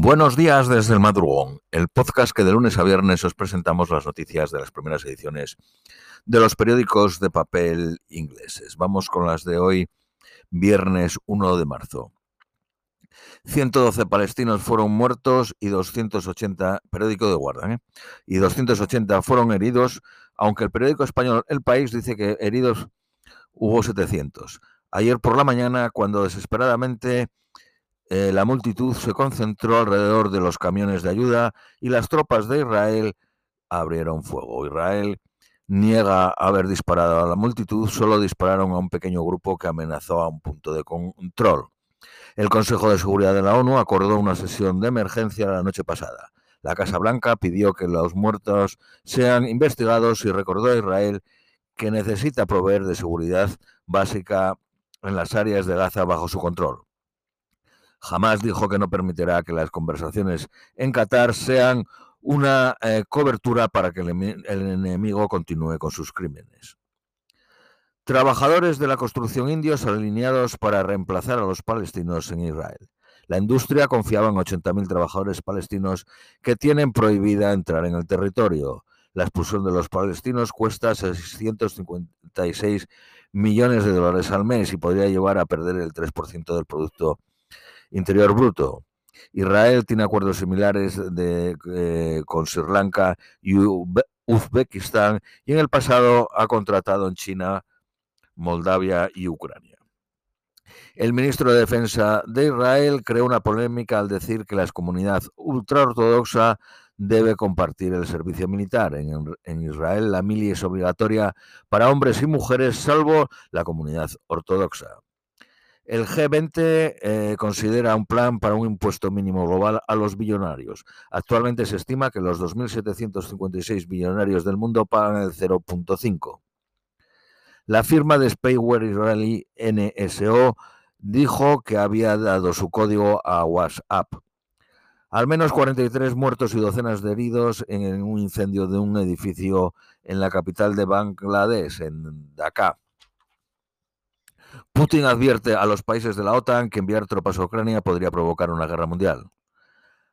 Buenos días desde el madrugón, el podcast que de lunes a viernes os presentamos las noticias de las primeras ediciones de los periódicos de papel ingleses. Vamos con las de hoy, viernes 1 de marzo. 112 palestinos fueron muertos y 280, periódico de guarda, ¿eh? y 280 fueron heridos, aunque el periódico español El País dice que heridos hubo 700. Ayer por la mañana, cuando desesperadamente eh, la multitud se concentró alrededor de los camiones de ayuda y las tropas de Israel abrieron fuego. Israel niega haber disparado a la multitud, solo dispararon a un pequeño grupo que amenazó a un punto de control. El Consejo de Seguridad de la ONU acordó una sesión de emergencia la noche pasada. La Casa Blanca pidió que los muertos sean investigados y recordó a Israel que necesita proveer de seguridad básica en las áreas de Gaza bajo su control. Jamás dijo que no permitirá que las conversaciones en Qatar sean una eh, cobertura para que el, enemigo continúe con sus crímenes. Trabajadores de la construcción indios alineados para reemplazar a los palestinos en Israel. La industria confiaba en 80.000 trabajadores palestinos que tienen prohibida entrar en el territorio. La expulsión de los palestinos cuesta 656 millones de dólares al mes y podría llevar a perder el 3% del Producto Interior Bruto. Israel tiene acuerdos similares eh, con Sri Lanka y Uzbekistán y en el pasado ha contratado en China, Moldavia y Ucrania. El ministro de Defensa de Israel creó una polémica al decir que la comunidad ultraortodoxa debe compartir el servicio militar. En, en, Israel la mili es obligatoria para hombres y mujeres, salvo la comunidad ortodoxa. El G20 eh, considera un plan para un impuesto mínimo global a los billonarios. Actualmente se estima que los 2.756 billonarios del mundo pagan el 0.5. La firma de Spyware Israeli NSO dijo que había dado su código a WhatsApp. Al menos 43 muertos y docenas de heridos en un incendio de un edificio en la capital de Bangladesh, en Dhaka. Putin advierte a los países de la OTAN que enviar tropas a Ucrania podría provocar una guerra mundial.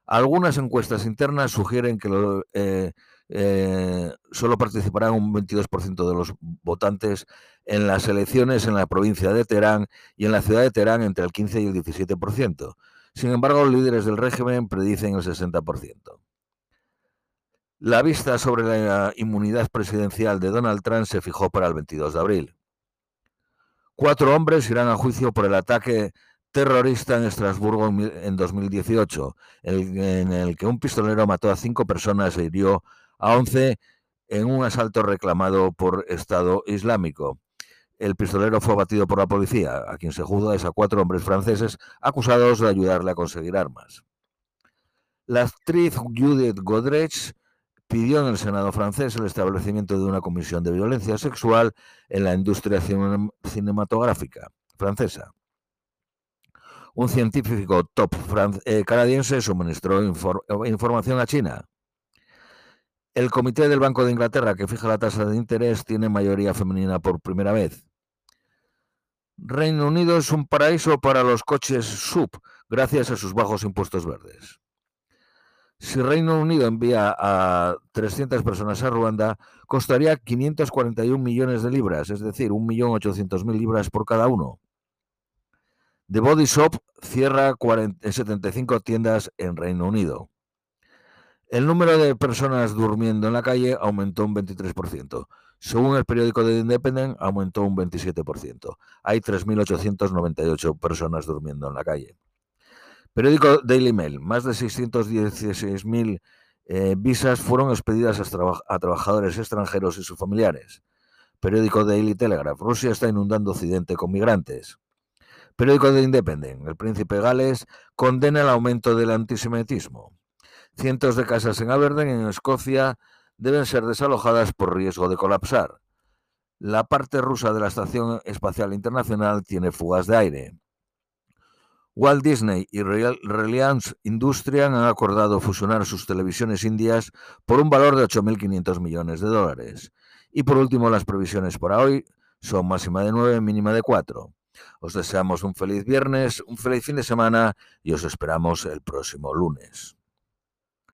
Algunas encuestas internas sugieren que eh, eh, solo participarán un 22% de los votantes en las elecciones en la provincia de Teherán y en la ciudad de Teherán entre el 15 y el 17%. Sin embargo, los líderes del régimen predicen el 60%. La vista sobre la inmunidad presidencial de Donald Trump se fijó para el 22 de abril. Cuatro hombres irán a juicio por el ataque terrorista en Estrasburgo en 2018, en el que un pistolero mató a cinco personas e hirió a once en un asalto reclamado por Estado Islámico. El pistolero fue abatido por la policía, a quien se juzga es a cuatro hombres franceses acusados de ayudarle a conseguir armas. La actriz Judith Godrech pidió en el Senado francés el establecimiento de una comisión de violencia sexual en la industria cinematográfica francesa. Un científico top eh, canadiense suministró información a China. El Comité del Banco de Inglaterra, que fija la tasa de interés, tiene mayoría femenina por primera vez. Reino Unido es un paraíso para los coches sub, gracias a sus bajos impuestos verdes. Si Reino Unido envía a 300 personas a Ruanda, costaría 541 millones de libras, es decir, 1.800.000 libras por cada uno. The Body Shop cierra 75 tiendas en Reino Unido. El número de personas durmiendo en la calle aumentó un 23%. Según el periódico The Independent, aumentó un 27%. Hay 3.898 personas durmiendo en la calle. Periódico Daily Mail. Más de 616.000 eh, visas fueron expedidas a, trabajadores extranjeros y sus familiares. Periódico Daily Telegraph. Rusia está inundando Occidente con migrantes. Periódico The Independent. El príncipe Gales condena el aumento del antisemitismo. Cientos de casas en Aberdeen, en Escocia, deben ser desalojadas por riesgo de colapsar. La parte rusa de la Estación Espacial Internacional tiene fugas de aire. Walt Disney y Reliance Industrial han acordado fusionar sus televisiones indias por un valor de 8.500 millones de dólares. Y por último, las previsiones para hoy son máxima de 9, mínima de 4. Os deseamos un feliz viernes, un feliz fin de semana y os esperamos el próximo lunes.